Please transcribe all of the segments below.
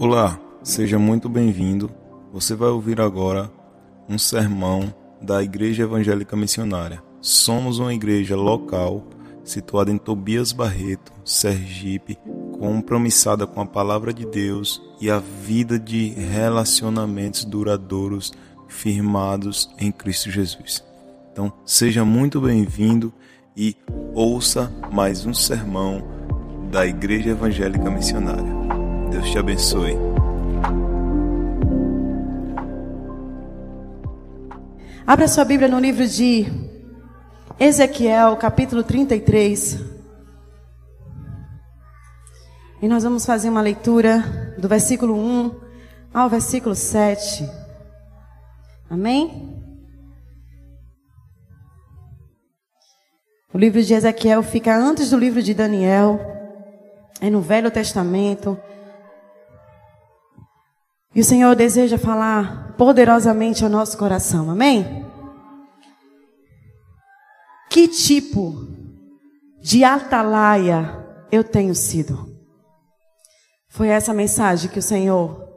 Olá, seja muito bem-vindo. Você vai ouvir agora um sermão da Igreja Evangélica Missionária. Somos uma igreja local situada em Tobias Barreto, Sergipe, compromissada com a palavra de Deus e a vida de relacionamentos duradouros firmados em Cristo Jesus. Então, seja muito bem-vindo e ouça mais um sermão da Igreja Evangélica Missionária. Deus te abençoe. Abra sua Bíblia no livro de Ezequiel, capítulo 33. E nós vamos fazer uma leitura do versículo 1 ao versículo 7. Amém? O livro de Ezequiel fica antes do livro de Daniel, é no Velho Testamento. E o Senhor deseja falar poderosamente ao nosso coração, amém? Que tipo de atalaia eu tenho sido? Foi essa mensagem que o Senhor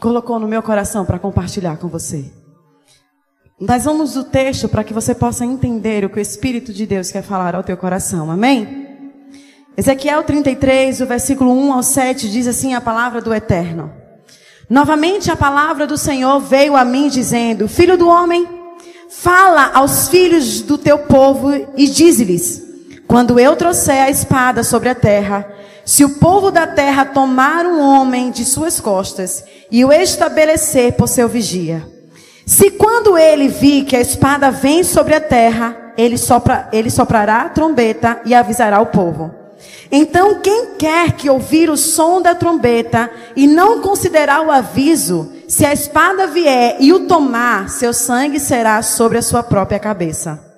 colocou no meu coração para compartilhar com você. Nós vamos do texto para que você possa entender o que o Espírito de Deus quer falar ao teu coração, amém? Ezequiel 33, o versículo 1 ao 7 diz assim a palavra do Eterno. Novamente a palavra do Senhor veio a mim dizendo: Filho do homem, fala aos filhos do teu povo e diz-lhes: Quando eu trouxer a espada sobre a terra, se o povo da terra tomar um homem de suas costas e o estabelecer por seu vigia, se quando ele vir que a espada vem sobre a terra, ele, sopra, ele soprará a trombeta e avisará o povo. Então, quem quer que ouvir o som da trombeta e não considerar o aviso, se a espada vier e o tomar, seu sangue será sobre a sua própria cabeça.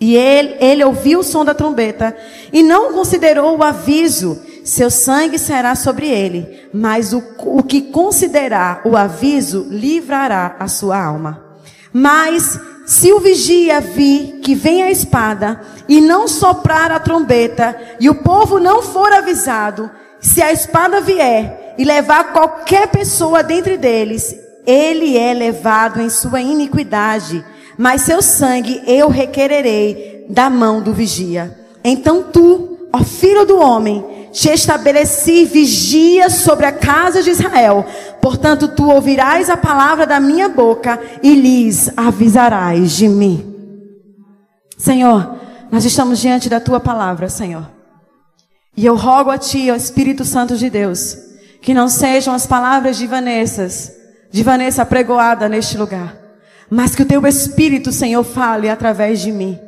E ele, ele ouviu o som da trombeta e não considerou o aviso, seu sangue será sobre ele. Mas o, o que considerar o aviso livrará a sua alma. Mas se o vigia vir que vem a espada e não soprar a trombeta e o povo não for avisado, se a espada vier e levar qualquer pessoa dentre deles, ele é levado em sua iniquidade, mas seu sangue eu requererei da mão do vigia. Então tu, ó filho do homem, te estabeleci vigia sobre a casa de Israel. Portanto, tu ouvirás a palavra da minha boca e lhes avisarás de mim. Senhor, nós estamos diante da tua palavra, Senhor. E eu rogo a ti, ó Espírito Santo de Deus, que não sejam as palavras de Vanessa, de Vanessa pregoada neste lugar, mas que o teu Espírito, Senhor, fale através de mim.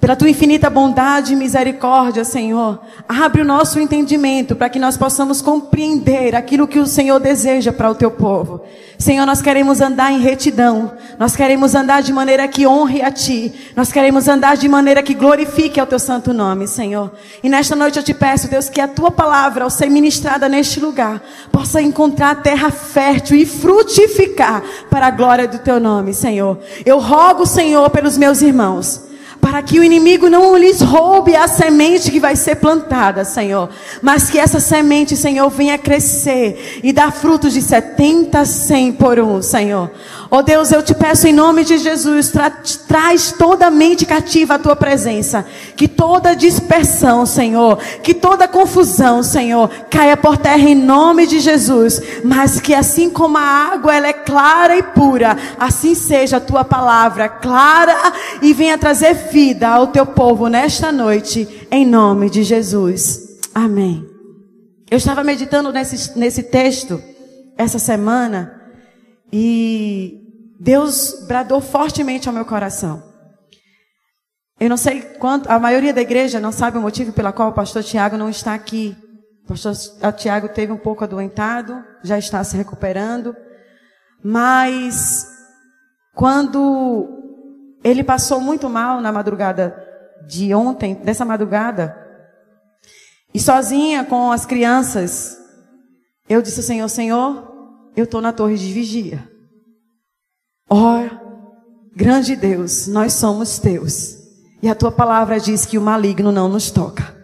Pela tua infinita bondade e misericórdia, Senhor, abre o nosso entendimento para que nós possamos compreender aquilo que o Senhor deseja para o teu povo. Senhor, nós queremos andar em retidão, nós queremos andar de maneira que honre a ti, nós queremos andar de maneira que glorifique ao teu santo nome, Senhor. E nesta noite eu te peço, Deus, que a tua palavra, ao ser ministrada neste lugar, possa encontrar terra fértil e frutificar para a glória do teu nome, Senhor. Eu rogo, Senhor, pelos meus irmãos para que o inimigo não lhes roube a semente que vai ser plantada, Senhor, mas que essa semente, Senhor, venha crescer e dar frutos de 70, 100 por um, Senhor. Oh Deus, eu te peço em nome de Jesus, tra traz toda a mente cativa à tua presença. Que toda dispersão, Senhor, que toda confusão, Senhor, caia por terra em nome de Jesus. Mas que assim como a água ela é clara e pura, assim seja a tua palavra clara e venha trazer vida ao teu povo nesta noite, em nome de Jesus. Amém. Eu estava meditando nesse, nesse texto essa semana. E Deus bradou fortemente ao meu coração. Eu não sei quanto, a maioria da igreja não sabe o motivo pela qual o pastor Tiago não está aqui. O pastor Tiago teve um pouco adoentado, já está se recuperando. Mas quando ele passou muito mal na madrugada de ontem, dessa madrugada, e sozinha com as crianças, eu disse ao Senhor, Senhor, eu estou na torre de vigia. Ó, oh, grande Deus, nós somos teus. E a tua palavra diz que o maligno não nos toca.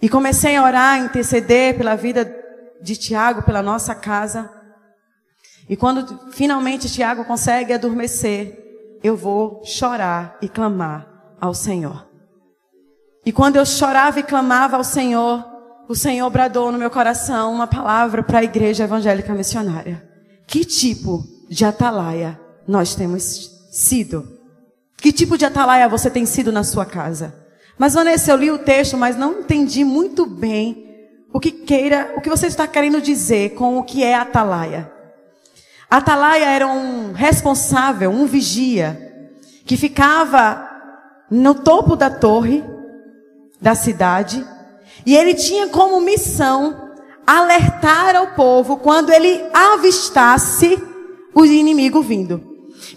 E comecei a orar, a interceder pela vida de Tiago pela nossa casa. E quando finalmente Tiago consegue adormecer, eu vou chorar e clamar ao Senhor. E quando eu chorava e clamava ao Senhor, o Senhor bradou no meu coração uma palavra para a igreja evangélica missionária. Que tipo de atalaia nós temos sido? Que tipo de atalaia você tem sido na sua casa? Mas Vanessa, eu li o texto, mas não entendi muito bem o que queira, o que você está querendo dizer com o que é atalaia. Atalaia era um responsável, um vigia, que ficava no topo da torre da cidade, e ele tinha como missão alertar ao povo quando ele avistasse o inimigo vindo.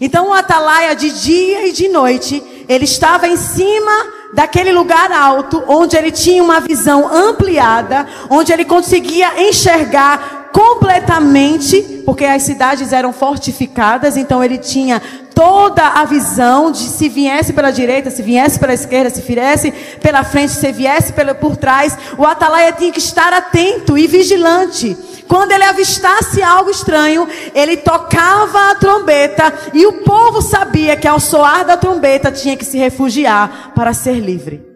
Então o atalaia de dia e de noite, ele estava em cima daquele lugar alto, onde ele tinha uma visão ampliada, onde ele conseguia enxergar completamente, porque as cidades eram fortificadas, então ele tinha toda a visão de se viesse pela direita, se viesse pela esquerda, se viesse pela frente, se viesse pela, por trás, o atalaia tinha que estar atento e vigilante. Quando ele avistasse algo estranho, ele tocava a trombeta e o povo sabia que ao soar da trombeta tinha que se refugiar para ser livre.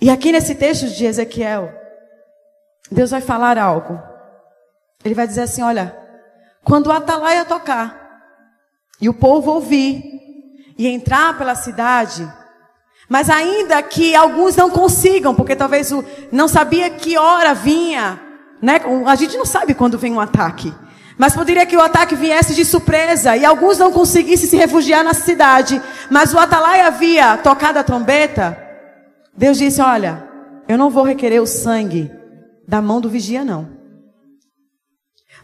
E aqui nesse texto de Ezequiel, Deus vai falar algo. Ele vai dizer assim: olha, quando o atalaia tocar e o povo ouvir e entrar pela cidade, mas ainda que alguns não consigam, porque talvez o, não sabia que hora vinha, né? A gente não sabe quando vem um ataque. Mas poderia que o ataque viesse de surpresa e alguns não conseguissem se refugiar na cidade. Mas o Atalai havia tocado a trombeta. Deus disse: Olha, eu não vou requerer o sangue da mão do vigia, não.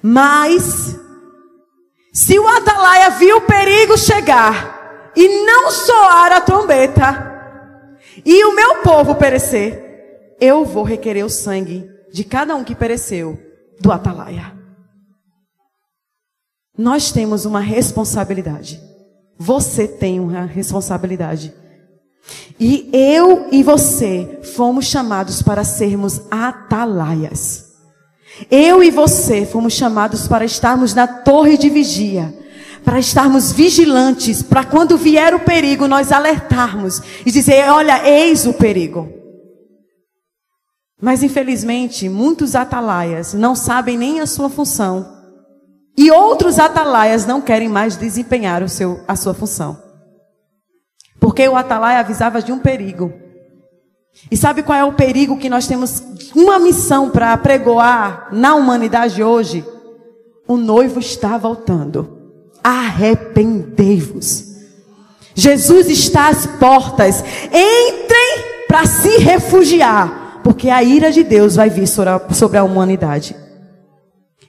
Mas, se o Atalaia viu o perigo chegar e não soar a trombeta, e o meu povo perecer, eu vou requerer o sangue de cada um que pereceu do atalaia. Nós temos uma responsabilidade. Você tem uma responsabilidade. E eu e você fomos chamados para sermos atalaias. Eu e você fomos chamados para estarmos na torre de vigia para estarmos vigilantes, para quando vier o perigo nós alertarmos e dizer: olha, eis o perigo. Mas infelizmente, muitos atalaias não sabem nem a sua função. E outros atalaias não querem mais desempenhar o seu, a sua função. Porque o atalaia avisava de um perigo. E sabe qual é o perigo que nós temos uma missão para pregoar na humanidade hoje? O noivo está voltando arrependei-vos. Jesus está às portas. Entrem para se refugiar, porque a ira de Deus vai vir sobre a humanidade.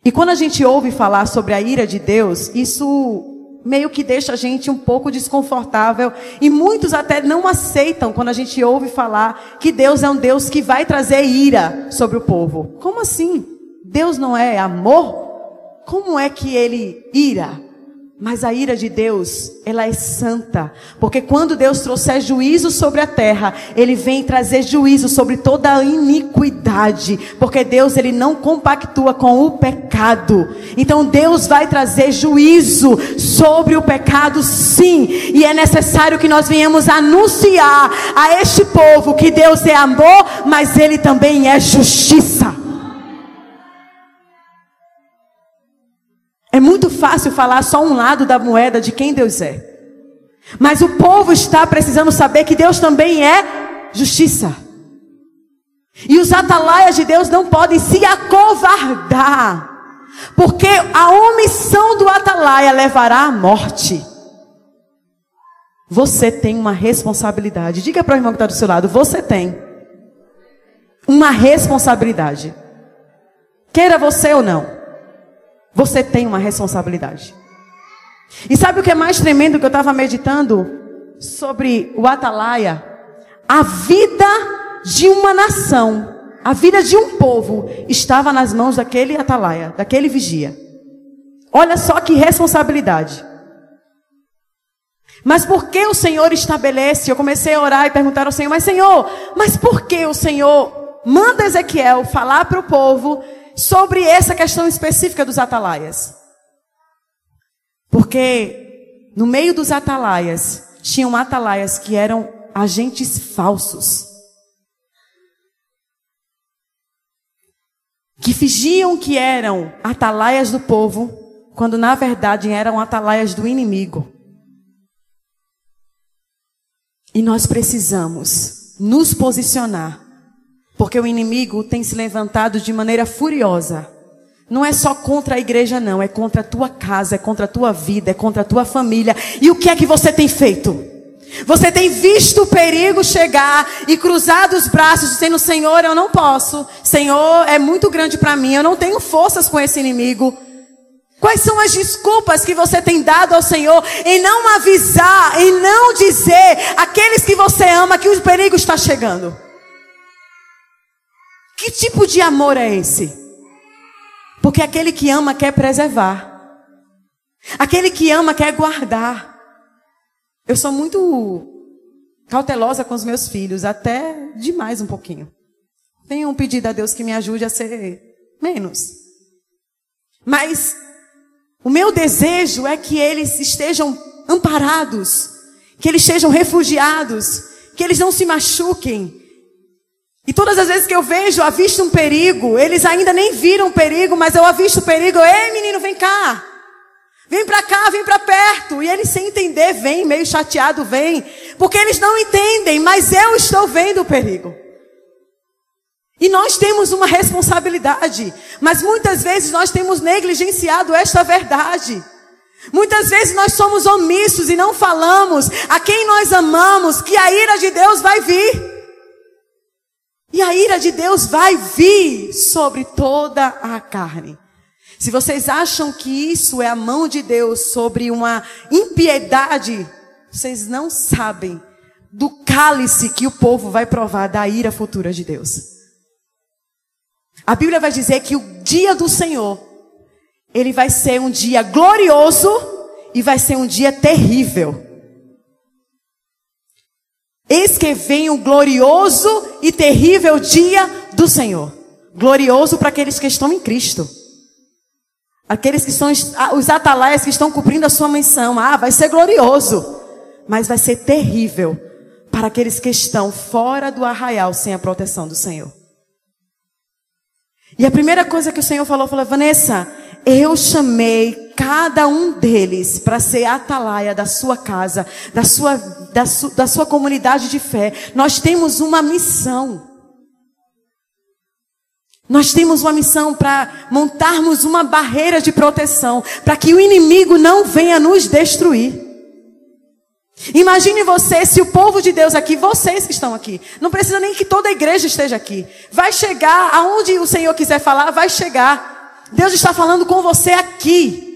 E quando a gente ouve falar sobre a ira de Deus, isso meio que deixa a gente um pouco desconfortável e muitos até não aceitam quando a gente ouve falar que Deus é um Deus que vai trazer ira sobre o povo. Como assim? Deus não é amor? Como é que ele ira? Mas a ira de Deus, ela é santa, porque quando Deus trouxer juízo sobre a terra, ele vem trazer juízo sobre toda a iniquidade, porque Deus ele não compactua com o pecado. Então Deus vai trazer juízo sobre o pecado, sim, e é necessário que nós venhamos anunciar a este povo que Deus é amor, mas ele também é justiça. Fácil falar só um lado da moeda de quem Deus é. Mas o povo está precisando saber que Deus também é justiça. E os atalaias de Deus não podem se acovardar. Porque a omissão do atalaia levará à morte. Você tem uma responsabilidade. Diga para o irmão que está do seu lado: você tem uma responsabilidade. Queira você ou não. Você tem uma responsabilidade. E sabe o que é mais tremendo que eu estava meditando sobre o Atalaia? A vida de uma nação, a vida de um povo estava nas mãos daquele Atalaia, daquele vigia. Olha só que responsabilidade. Mas por que o Senhor estabelece? Eu comecei a orar e perguntar ao Senhor, mas Senhor, mas por que o Senhor manda Ezequiel falar para o povo sobre essa questão específica dos atalaias. Porque no meio dos atalaias, tinham atalaias que eram agentes falsos. Que fingiam que eram atalaias do povo, quando na verdade eram atalaias do inimigo. E nós precisamos nos posicionar, porque o inimigo tem se levantado de maneira furiosa. Não é só contra a igreja, não, é contra a tua casa, é contra a tua vida, é contra a tua família. E o que é que você tem feito? Você tem visto o perigo chegar e cruzado os braços, dizendo: Senhor, eu não posso. Senhor, é muito grande para mim. Eu não tenho forças com esse inimigo. Quais são as desculpas que você tem dado ao Senhor em não avisar, em não dizer àqueles que você ama que o perigo está chegando? Que tipo de amor é esse? Porque aquele que ama quer preservar. Aquele que ama quer guardar. Eu sou muito cautelosa com os meus filhos, até demais um pouquinho. Tenho um pedido a Deus que me ajude a ser menos. Mas o meu desejo é que eles estejam amparados, que eles estejam refugiados, que eles não se machuquem. E todas as vezes que eu vejo, avisto um perigo, eles ainda nem viram o perigo, mas eu avisto o perigo, ei menino, vem cá. Vem para cá, vem para perto. E eles sem entender, vem, meio chateado, vem. Porque eles não entendem, mas eu estou vendo o perigo. E nós temos uma responsabilidade, mas muitas vezes nós temos negligenciado esta verdade. Muitas vezes nós somos omissos e não falamos a quem nós amamos que a ira de Deus vai vir. E a ira de Deus vai vir sobre toda a carne. Se vocês acham que isso é a mão de Deus sobre uma impiedade, vocês não sabem do cálice que o povo vai provar da ira futura de Deus. A Bíblia vai dizer que o dia do Senhor, ele vai ser um dia glorioso e vai ser um dia terrível. Eis que vem o glorioso e terrível dia do Senhor. Glorioso para aqueles que estão em Cristo. Aqueles que são os atalaias que estão cumprindo a sua missão. Ah, vai ser glorioso. Mas vai ser terrível para aqueles que estão fora do arraial sem a proteção do Senhor. E a primeira coisa que o Senhor falou, falou, Vanessa, eu chamei cada um deles para ser atalaia da sua casa, da sua, da, su, da sua comunidade de fé. Nós temos uma missão. Nós temos uma missão para montarmos uma barreira de proteção, para que o inimigo não venha nos destruir. Imagine você, se o povo de Deus aqui, vocês que estão aqui, não precisa nem que toda a igreja esteja aqui, vai chegar aonde o Senhor quiser falar, vai chegar. Deus está falando com você aqui.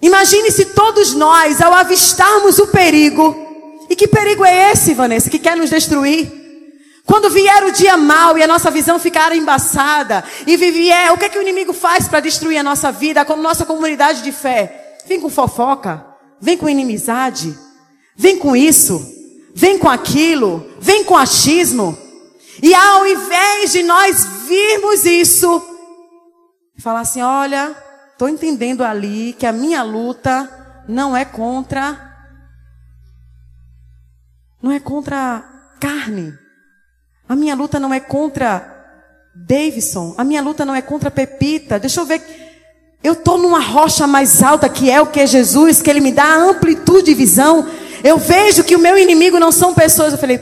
Imagine se todos nós, ao avistarmos o perigo, e que perigo é esse, Vanessa, que quer nos destruir? Quando vier o dia mal e a nossa visão ficar embaçada, e vier, o que, é que o inimigo faz para destruir a nossa vida, a nossa comunidade de fé? Vem com fofoca, vem com inimizade, vem com isso, vem com aquilo, vem com achismo. E ao invés de nós virmos isso, falar assim: olha, estou entendendo ali que a minha luta não é contra. Não é contra carne. A minha luta não é contra Davidson. A minha luta não é contra Pepita. Deixa eu ver. Eu estou numa rocha mais alta que é o que é Jesus, que Ele me dá amplitude de visão. Eu vejo que o meu inimigo não são pessoas. Eu falei,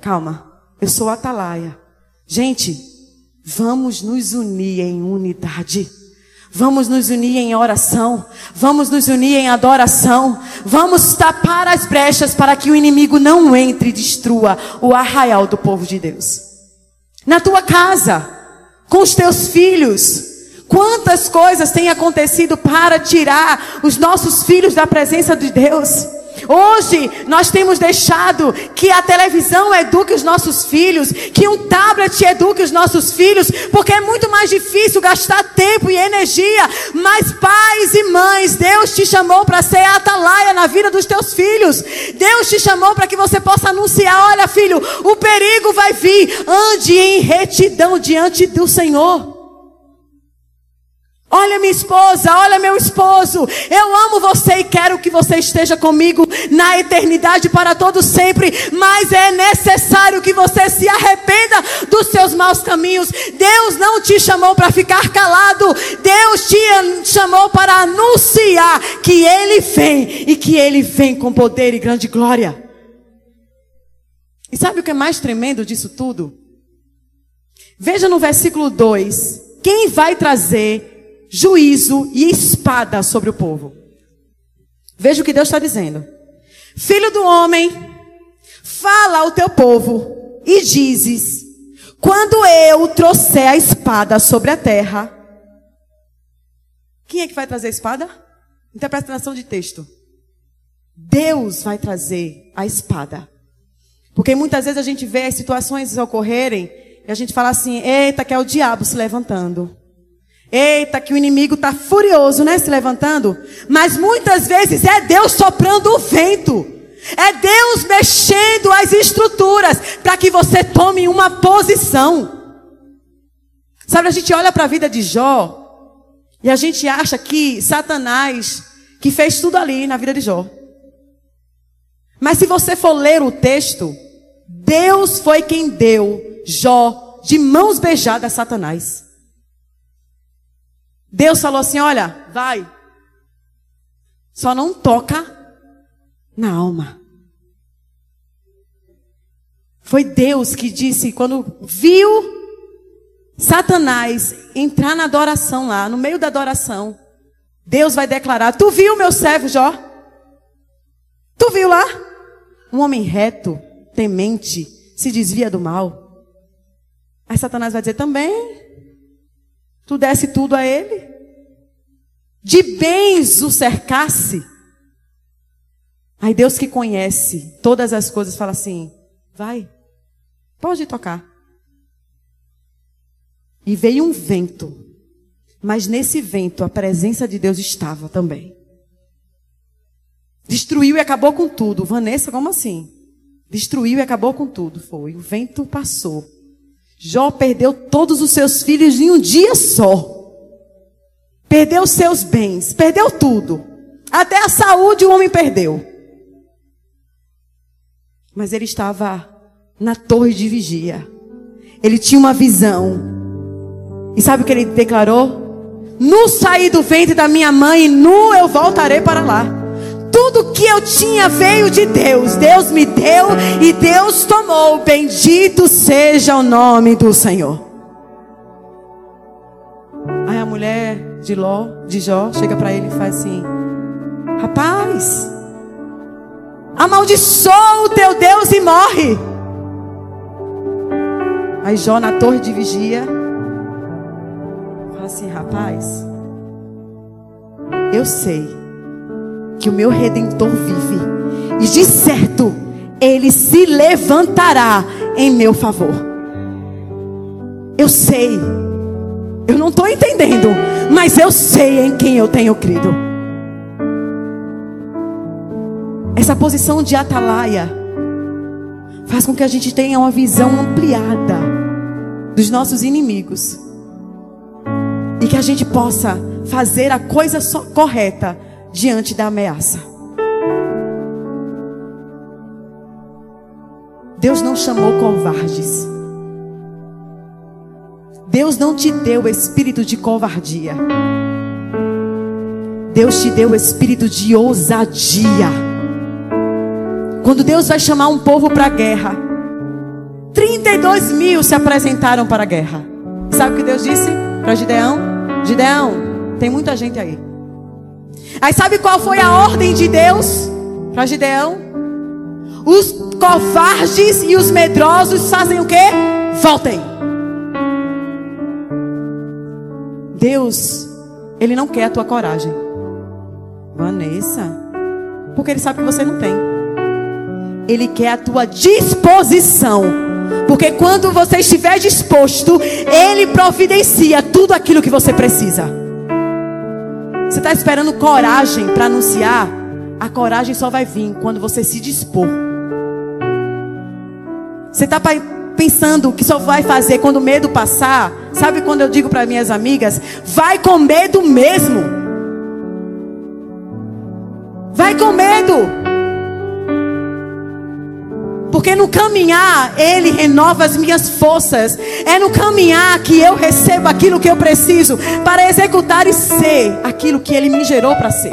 calma, eu sou atalaia. Gente, vamos nos unir em unidade. Vamos nos unir em oração. Vamos nos unir em adoração. Vamos tapar as brechas para que o inimigo não entre e destrua o arraial do povo de Deus. Na tua casa, com os teus filhos, Quantas coisas têm acontecido para tirar os nossos filhos da presença de Deus? Hoje nós temos deixado que a televisão eduque os nossos filhos, que um tablet eduque os nossos filhos, porque é muito mais difícil gastar tempo e energia. Mas pais e mães, Deus te chamou para ser atalaia na vida dos teus filhos. Deus te chamou para que você possa anunciar: olha, filho, o perigo vai vir. Ande em retidão diante do Senhor. Olha minha esposa, olha meu esposo. Eu amo você e quero que você esteja comigo na eternidade para todo sempre, mas é necessário que você se arrependa dos seus maus caminhos. Deus não te chamou para ficar calado. Deus te chamou para anunciar que ele vem e que ele vem com poder e grande glória. E sabe o que é mais tremendo disso tudo? Veja no versículo 2: quem vai trazer juízo e espada sobre o povo. Veja o que Deus está dizendo. Filho do homem, fala ao teu povo e dizes: quando eu trouxer a espada sobre a terra, quem é que vai trazer a espada? Interpretação de texto. Deus vai trazer a espada. Porque muitas vezes a gente vê as situações ocorrerem e a gente fala assim: eita, que é o diabo se levantando. Eita, que o inimigo está furioso, né? Se levantando. Mas muitas vezes é Deus soprando o vento. É Deus mexendo as estruturas para que você tome uma posição. Sabe, a gente olha para a vida de Jó e a gente acha que Satanás que fez tudo ali na vida de Jó. Mas se você for ler o texto, Deus foi quem deu Jó de mãos beijadas a Satanás. Deus falou assim: olha, vai. Só não toca na alma. Foi Deus que disse, quando viu Satanás entrar na adoração lá, no meio da adoração, Deus vai declarar: Tu viu meu servo Jó? Tu viu lá? Um homem reto, temente, se desvia do mal. Aí Satanás vai dizer também. Tu desse tudo a ele? De bens o cercasse? Aí Deus que conhece todas as coisas fala assim: vai, pode tocar. E veio um vento, mas nesse vento a presença de Deus estava também. Destruiu e acabou com tudo. Vanessa, como assim? Destruiu e acabou com tudo. Foi. O vento passou. Jó perdeu todos os seus filhos em um dia só. Perdeu seus bens, perdeu tudo. Até a saúde o homem perdeu. Mas ele estava na torre de vigia. Ele tinha uma visão. E sabe o que ele declarou? Nu saí do ventre da minha mãe e nu eu voltarei para lá. Tudo que eu tinha veio de Deus. Deus me deu e Deus tomou. Bendito seja o nome do Senhor. Aí a mulher de Ló, de Jó, chega para ele e faz assim: Rapaz, amaldiçoa o teu Deus e morre. Aí Jó na torre de vigia fala assim: Rapaz, eu sei que o meu redentor vive, e de certo ele se levantará em meu favor. Eu sei, eu não estou entendendo, mas eu sei em quem eu tenho crido. Essa posição de atalaia faz com que a gente tenha uma visão ampliada dos nossos inimigos e que a gente possa fazer a coisa correta diante da ameaça. Deus não chamou covardes. Deus não te deu espírito de covardia. Deus te deu espírito de ousadia. Quando Deus vai chamar um povo para a guerra, 32 mil se apresentaram para a guerra. Sabe o que Deus disse para Gideão? Gideão, tem muita gente aí. Aí sabe qual foi a ordem de Deus para Gideão? Os covardes e os medrosos fazem o quê? Voltem. Deus, Ele não quer a tua coragem. Vanessa, porque Ele sabe que você não tem. Ele quer a tua disposição. Porque quando você estiver disposto, Ele providencia tudo aquilo que você precisa. Você está esperando coragem para anunciar? A coragem só vai vir quando você se dispor. Você está pensando que só vai fazer quando o medo passar? Sabe quando eu digo para minhas amigas? Vai com medo mesmo. Vai com medo. Porque no caminhar, Ele renova as minhas forças. É no caminhar que eu recebo aquilo que eu preciso para executar e ser aquilo que Ele me gerou para ser.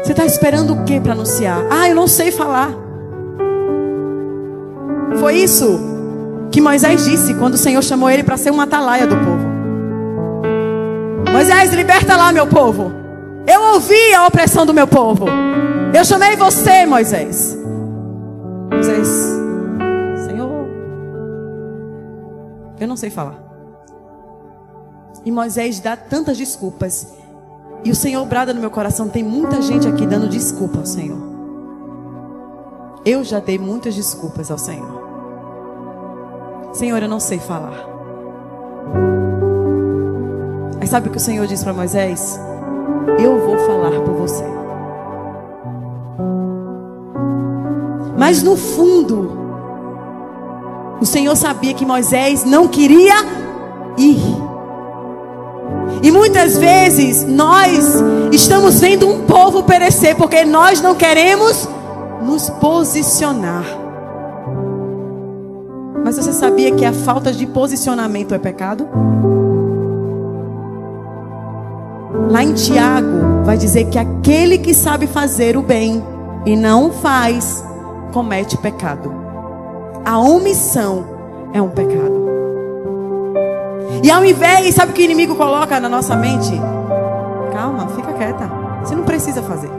Você está esperando o que para anunciar? Ah, eu não sei falar. Foi isso que Moisés disse quando o Senhor chamou ele para ser uma atalaia do povo. Moisés, liberta lá, meu povo. Eu ouvi a opressão do meu povo. Eu chamei você, Moisés. Moisés, Senhor, eu não sei falar. E Moisés dá tantas desculpas. E o Senhor brada no meu coração. Tem muita gente aqui dando desculpa ao Senhor. Eu já dei muitas desculpas ao Senhor. Senhor, eu não sei falar. Mas sabe o que o Senhor disse para Moisés? Eu vou falar por você. Mas no fundo, o Senhor sabia que Moisés não queria ir. E muitas vezes nós estamos vendo um povo perecer porque nós não queremos nos posicionar. Mas você sabia que a falta de posicionamento é pecado? Lá em Tiago, vai dizer que aquele que sabe fazer o bem e não faz, comete pecado. A omissão é um pecado. E ao invés, sabe o que o inimigo coloca na nossa mente? Calma, fica quieta. Você não precisa fazer.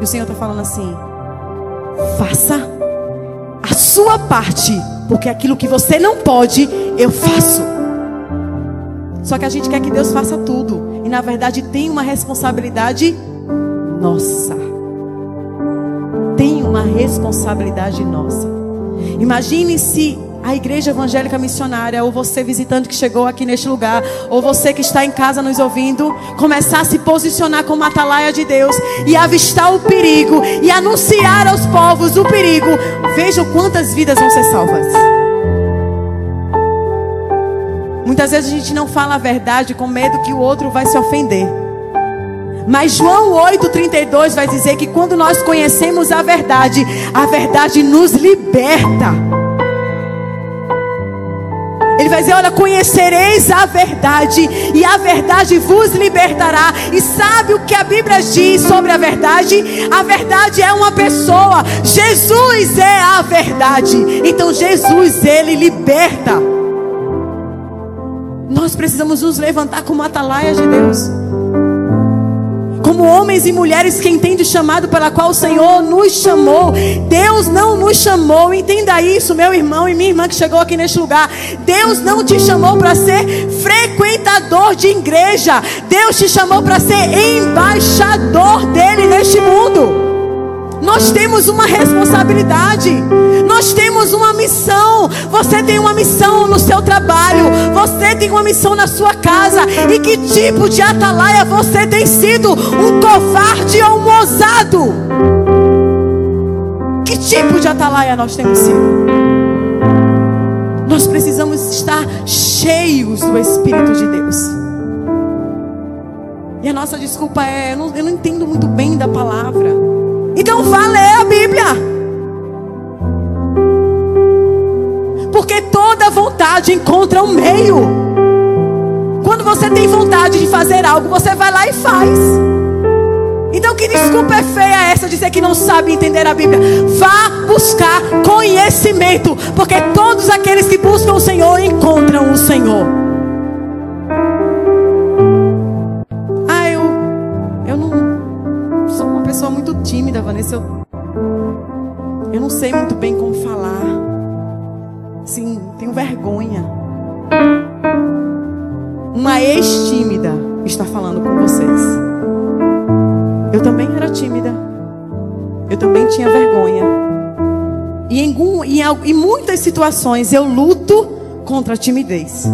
E o Senhor está falando assim: faça a sua parte, porque aquilo que você não pode, eu faço. Só que a gente quer que Deus faça tudo, e na verdade tem uma responsabilidade nossa uma responsabilidade nossa. Imagine se a igreja evangélica missionária, ou você visitante que chegou aqui neste lugar, ou você que está em casa nos ouvindo, começar a se posicionar como atalaia de Deus e avistar o perigo e anunciar aos povos o perigo. Vejam quantas vidas vão ser salvas. Muitas vezes a gente não fala a verdade com medo que o outro vai se ofender. Mas João 8,32 vai dizer que quando nós conhecemos a verdade, a verdade nos liberta. Ele vai dizer: Olha, conhecereis a verdade, e a verdade vos libertará. E sabe o que a Bíblia diz sobre a verdade? A verdade é uma pessoa, Jesus é a verdade. Então, Jesus, ele liberta. Nós precisamos nos levantar como atalaias de Deus como homens e mulheres que entendem o chamado pela qual o Senhor nos chamou. Deus não nos chamou, entenda isso, meu irmão e minha irmã que chegou aqui neste lugar. Deus não te chamou para ser frequentador de igreja. Deus te chamou para ser embaixador dele neste mundo. Nós temos uma responsabilidade. Nós temos uma missão. Você tem uma missão no seu trabalho. Você tem uma missão na sua casa. E que tipo de atalaia você tem sido? Um covarde ou um ousado? Que tipo de atalaia nós temos sido? Nós precisamos estar cheios do Espírito de Deus. E a nossa desculpa é: eu não, eu não entendo muito bem da palavra. Então vá ler a Bíblia. Porque toda vontade encontra um meio. Quando você tem vontade de fazer algo, você vai lá e faz. Então que desculpa é feia essa dizer que não sabe entender a Bíblia? Vá buscar conhecimento, porque todos aqueles que buscam o Senhor encontram o Senhor. Vanessa. Eu, eu não sei muito bem como falar. Sim, tenho vergonha. Uma ex-tímida está falando com vocês. Eu também era tímida. Eu também tinha vergonha. E em, em, em muitas situações eu luto contra a timidez.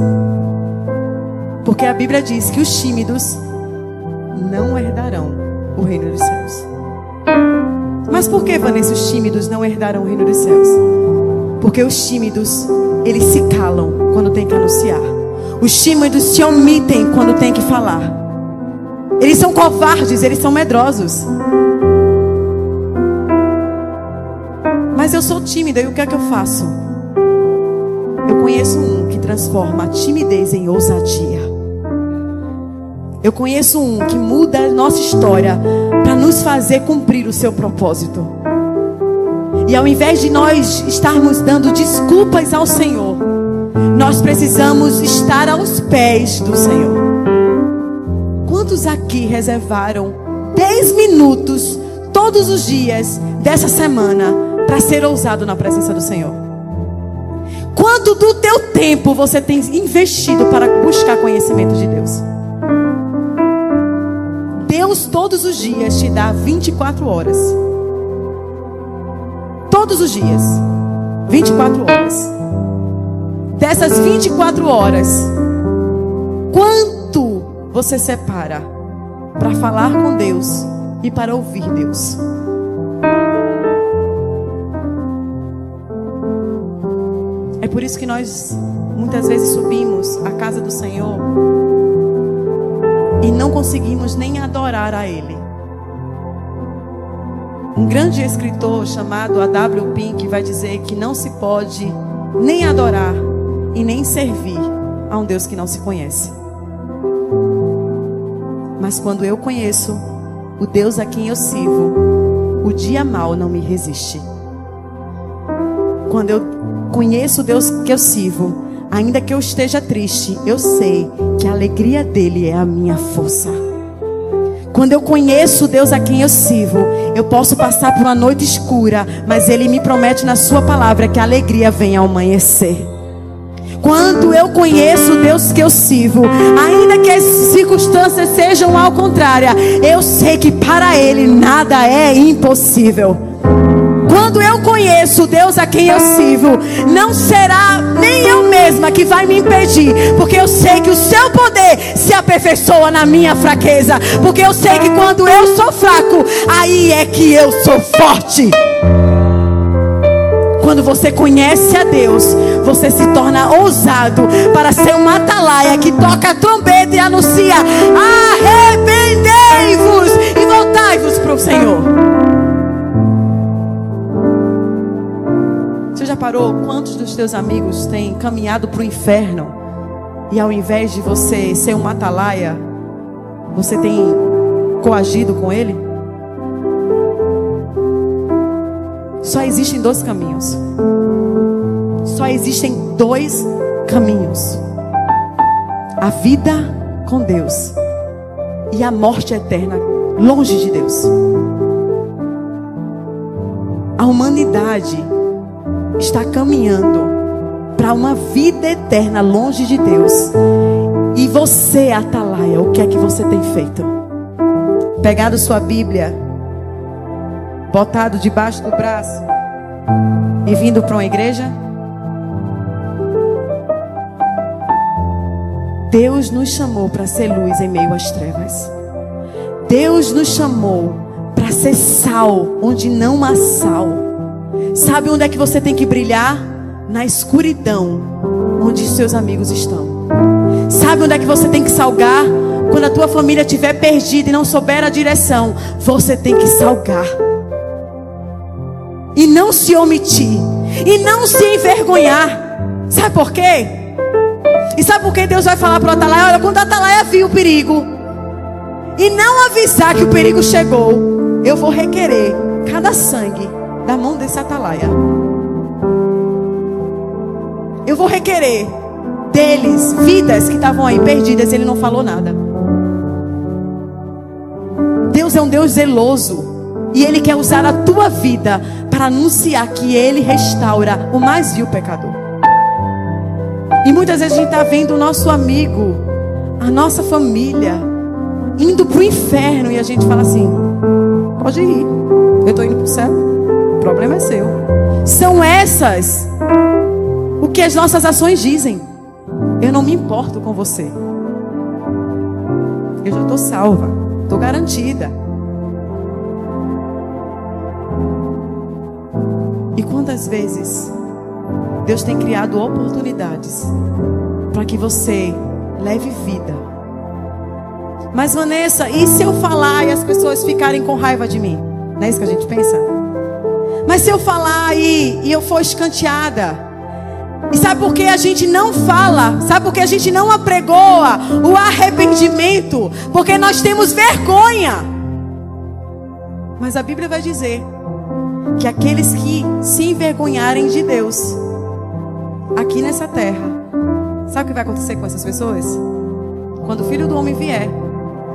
Porque a Bíblia diz que os tímidos não herdarão o reino dos céus. Mas por que, Vanessa, os tímidos não herdarão o reino dos céus? Porque os tímidos, eles se calam quando tem que anunciar. Os tímidos se omitem quando tem que falar. Eles são covardes, eles são medrosos. Mas eu sou tímida e o que é que eu faço? Eu conheço um que transforma a timidez em ousadia. Eu conheço um que muda a nossa história nos fazer cumprir o seu propósito. E ao invés de nós estarmos dando desculpas ao Senhor, nós precisamos estar aos pés do Senhor. Quantos aqui reservaram 10 minutos todos os dias dessa semana para ser ousado na presença do Senhor? Quanto do teu tempo você tem investido para buscar conhecimento de Deus? Deus todos os dias te dá 24 horas. Todos os dias. 24 horas. Dessas 24 horas, quanto você separa para falar com Deus e para ouvir Deus? É por isso que nós muitas vezes subimos à casa do Senhor e não conseguimos nem adorar a Ele. Um grande escritor chamado A.W. Pink vai dizer que não se pode nem adorar e nem servir a um Deus que não se conhece. Mas quando eu conheço o Deus a quem eu sirvo, o dia mal não me resiste. Quando eu conheço o Deus que eu sirvo, Ainda que eu esteja triste, eu sei que a alegria dele é a minha força. Quando eu conheço o Deus a quem eu sirvo, eu posso passar por uma noite escura, mas ele me promete na sua palavra que a alegria vem ao amanhecer. Quando eu conheço o Deus que eu sirvo, ainda que as circunstâncias sejam ao contrário, eu sei que para Ele nada é impossível. Quando eu conheço o Deus a quem eu sirvo, não será nem eu mesma que vai me impedir, porque eu sei que o seu poder se aperfeiçoa na minha fraqueza, porque eu sei que quando eu sou fraco, aí é que eu sou forte. Quando você conhece a Deus, você se torna ousado para ser uma atalaia que toca a trombeta e anuncia: teus amigos têm caminhado para o inferno e ao invés de você ser uma atalaia, você tem coagido com ele? Só existem dois caminhos. Só existem dois caminhos: a vida com Deus e a morte eterna longe de Deus. A humanidade está caminhando para uma vida eterna longe de Deus. E você, Atalaia, o que é que você tem feito? Pegado sua Bíblia, botado debaixo do braço e vindo para uma igreja? Deus nos chamou para ser luz em meio às trevas. Deus nos chamou para ser sal onde não há sal. Sabe onde é que você tem que brilhar? Na escuridão, onde seus amigos estão. Sabe onde é que você tem que salgar? Quando a tua família estiver perdida e não souber a direção, você tem que salgar. E não se omitir. E não se envergonhar. Sabe por quê? E sabe por que Deus vai falar para o Atalaia? Olha, quando o Atalaia viu o perigo e não avisar que o perigo chegou, eu vou requerer cada sangue da mão desse atalaia. Eu vou requerer deles vidas que estavam aí perdidas. Ele não falou nada. Deus é um Deus zeloso. E Ele quer usar a tua vida para anunciar que Ele restaura o mais vil pecador. E muitas vezes a gente está vendo o nosso amigo, a nossa família, indo para o inferno. E a gente fala assim: pode ir, eu estou indo para o céu problema é seu. São essas o que as nossas ações dizem. Eu não me importo com você. Eu já estou salva, estou garantida. E quantas vezes Deus tem criado oportunidades para que você leve vida. Mas Vanessa, e se eu falar e as pessoas ficarem com raiva de mim? Não é isso que a gente pensa? Mas se eu falar e, e eu for escanteada? E sabe por que a gente não fala? Sabe por que a gente não apregoa o arrependimento? Porque nós temos vergonha. Mas a Bíblia vai dizer que aqueles que se envergonharem de Deus aqui nessa terra, sabe o que vai acontecer com essas pessoas? Quando o filho do homem vier,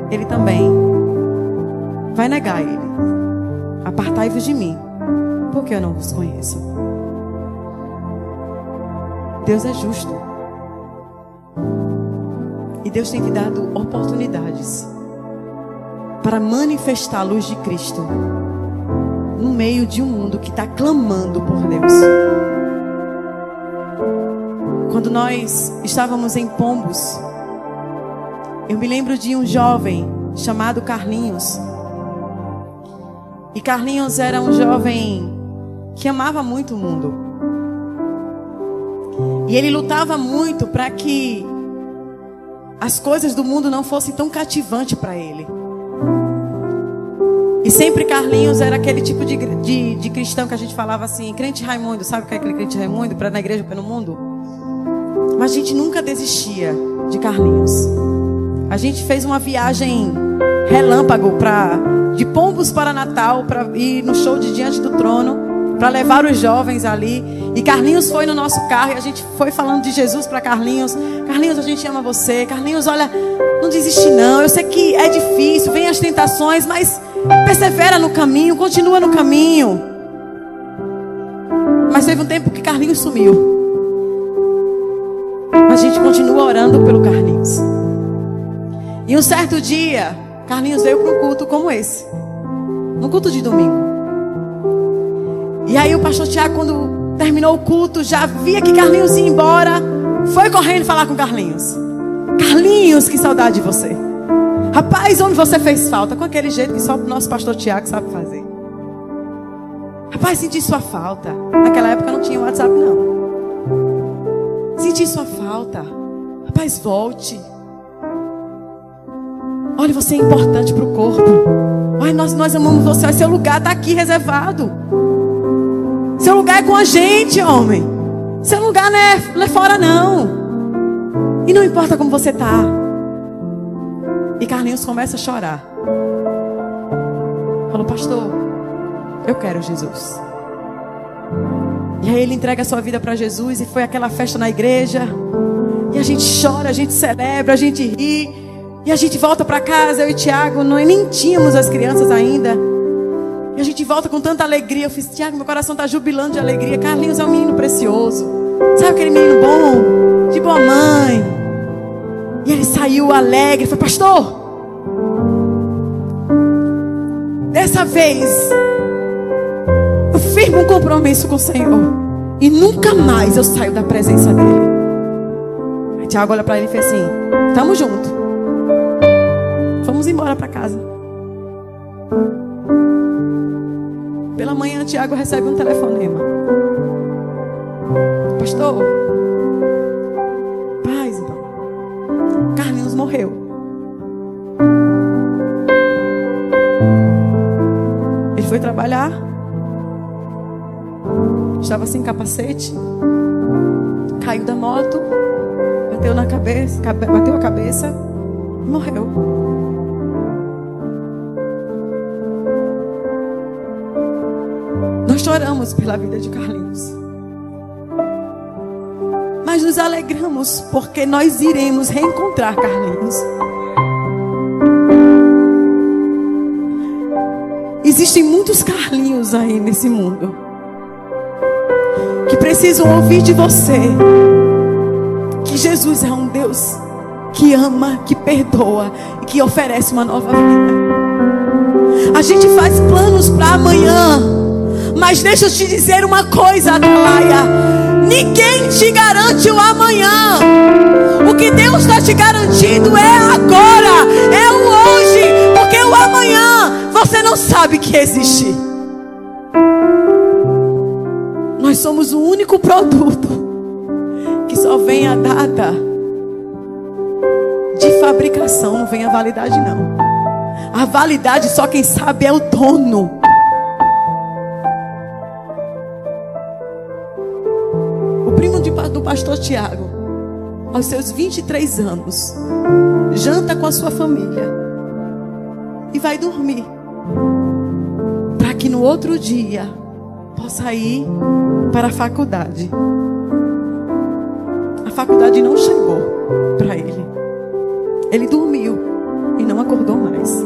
ele também vai negar ele. Apartai-vos de mim, porque eu não vos conheço. Deus é justo. E Deus tem te dado oportunidades para manifestar a luz de Cristo no meio de um mundo que está clamando por Deus. Quando nós estávamos em Pombos, eu me lembro de um jovem chamado Carlinhos. E Carlinhos era um jovem que amava muito o mundo. E ele lutava muito para que as coisas do mundo não fossem tão cativantes para ele. E sempre Carlinhos era aquele tipo de, de, de, cristão que a gente falava assim, crente Raimundo, sabe o que é aquele crente Raimundo? Para na igreja, no mundo? Mas a gente nunca desistia de Carlinhos. A gente fez uma viagem relâmpago para de Pombos para Natal para ir no show de Diante do Trono para levar os jovens ali. E Carlinhos foi no nosso carro e a gente foi falando de Jesus para Carlinhos. Carlinhos, a gente ama você. Carlinhos, olha, não desiste não. Eu sei que é difícil, vem as tentações, mas Persevera no caminho, continua no caminho. Mas teve um tempo que Carlinhos sumiu. Mas a gente continua orando pelo Carlinhos. E um certo dia, Carlinhos veio para um culto como esse. No culto de domingo. E aí o pastor Tiago, quando terminou o culto, já via que Carlinhos ia embora. Foi correndo falar com Carlinhos. Carlinhos, que saudade de você. Rapaz, onde você fez falta? Com aquele jeito que só o nosso pastor Tiago sabe fazer. Rapaz, senti sua falta. Naquela época não tinha WhatsApp, não. Senti sua falta. Rapaz, volte. Olha, você é importante para o corpo. Olha, nós, nós amamos você. seu lugar está aqui reservado. Seu lugar é com a gente, homem. Seu lugar não é, não é fora, não. E não importa como você está. E Carlinhos começa a chorar. Falou, pastor, eu quero Jesus. E aí ele entrega a sua vida para Jesus e foi aquela festa na igreja. E a gente chora, a gente celebra, a gente ri. E a gente volta para casa, eu e Tiago, nem tínhamos as crianças ainda. E a gente volta com tanta alegria. Eu fiz, Tiago, meu coração está jubilando de alegria. Carlinhos é um menino precioso. Sabe aquele menino bom, de boa mãe, e ele saiu alegre. Foi, pastor. Dessa vez, eu firmo um compromisso com o Senhor. E nunca mais eu saio da presença dele. Aí Tiago olha para ele e fez assim: Tamo junto. Vamos embora para casa. Pela manhã, Tiago recebe um telefonema. Pastor, Carlinhos morreu. Ele foi trabalhar. Estava sem capacete. Caiu da moto. Bateu na cabeça, bateu a cabeça morreu. Choramos pela vida de Carlinhos mas nos alegramos porque nós iremos reencontrar Carlinhos. Existem muitos Carlinhos aí nesse mundo que precisam ouvir de você que Jesus é um Deus que ama, que perdoa e que oferece uma nova vida. A gente faz planos para amanhã, Mas deixa eu te dizer uma coisa, Atalaia. Ninguém te garante o amanhã. O que Deus está te garantindo é agora, é o hoje, porque o amanhã você não sabe que existe. Nós somos o único produto que só vem a data de fabricação, não vem a validade não. A validade só quem sabe é o dono. De, do pastor Tiago, aos seus 23 anos, janta com a sua família e vai dormir. Para que no outro dia possa ir para a faculdade. A faculdade não chegou para ele. Ele dormiu e não acordou mais.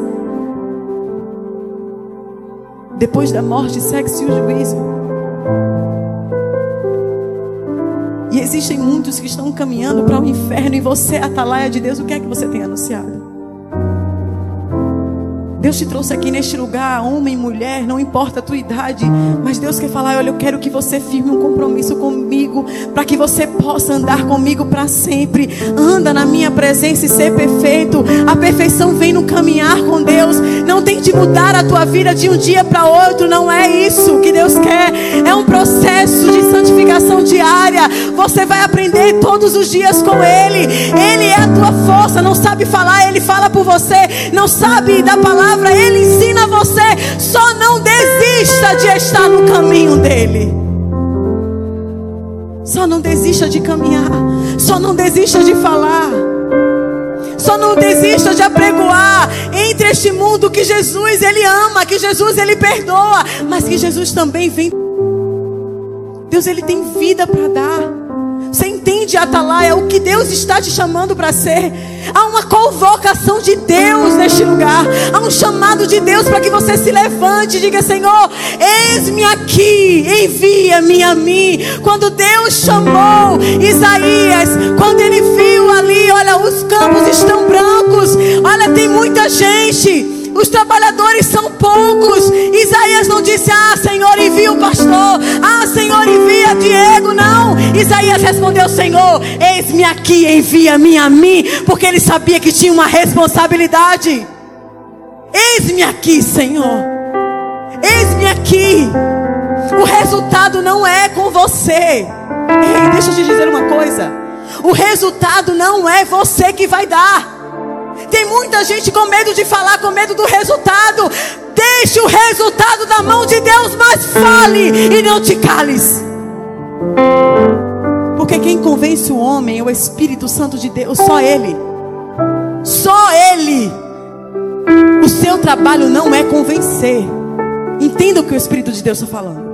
Depois da morte, segue-se o juízo. Existem muitos que estão caminhando para o inferno e você, atalaia de Deus, o que é que você tem anunciado? Deus te trouxe aqui neste lugar, homem, mulher, não importa a tua idade, mas Deus quer falar: olha, eu quero que você firme um compromisso comigo, para que você possa andar comigo para sempre. Anda na minha presença e ser perfeito. A perfeição vem no caminhar com Deus. Não tente mudar a tua vida de um dia para outro, não é isso que Deus quer. É um processo de santificação diária. Você vai aprender todos os dias com Ele. Ele é a tua força. Não sabe falar, Ele fala por você. Não sabe da palavra palavra, Ele ensina você. Só não desista de estar no caminho dEle. Só não desista de caminhar. Só não desista de falar. Só não desista de apregoar entre este mundo que Jesus ele ama, que Jesus ele perdoa, mas que Jesus também vem. Deus ele tem vida para dar. Entende, Atalaia, o que Deus está te chamando para ser? Há uma convocação de Deus neste lugar. Há um chamado de Deus para que você se levante e diga: Senhor, eis-me aqui, envia-me a mim. Quando Deus chamou Isaías, quando ele viu ali, olha, os campos estão brancos, olha, tem muita gente. Os trabalhadores são poucos. Isaías não disse: Ah, Senhor, envia o pastor. Ah, Senhor, envia Diego. Não. Isaías respondeu: Senhor, eis-me aqui, envia-me a mim. Porque ele sabia que tinha uma responsabilidade. Eis-me aqui, Senhor. Eis-me aqui. O resultado não é com você. Ei, deixa eu te dizer uma coisa. O resultado não é você que vai dar. Tem muita gente com medo de falar, com medo do resultado. Deixe o resultado da mão de Deus, mas fale e não te cales. Porque quem convence o homem é o Espírito Santo de Deus, só Ele. Só Ele. O seu trabalho não é convencer. Entenda o que o Espírito de Deus está falando.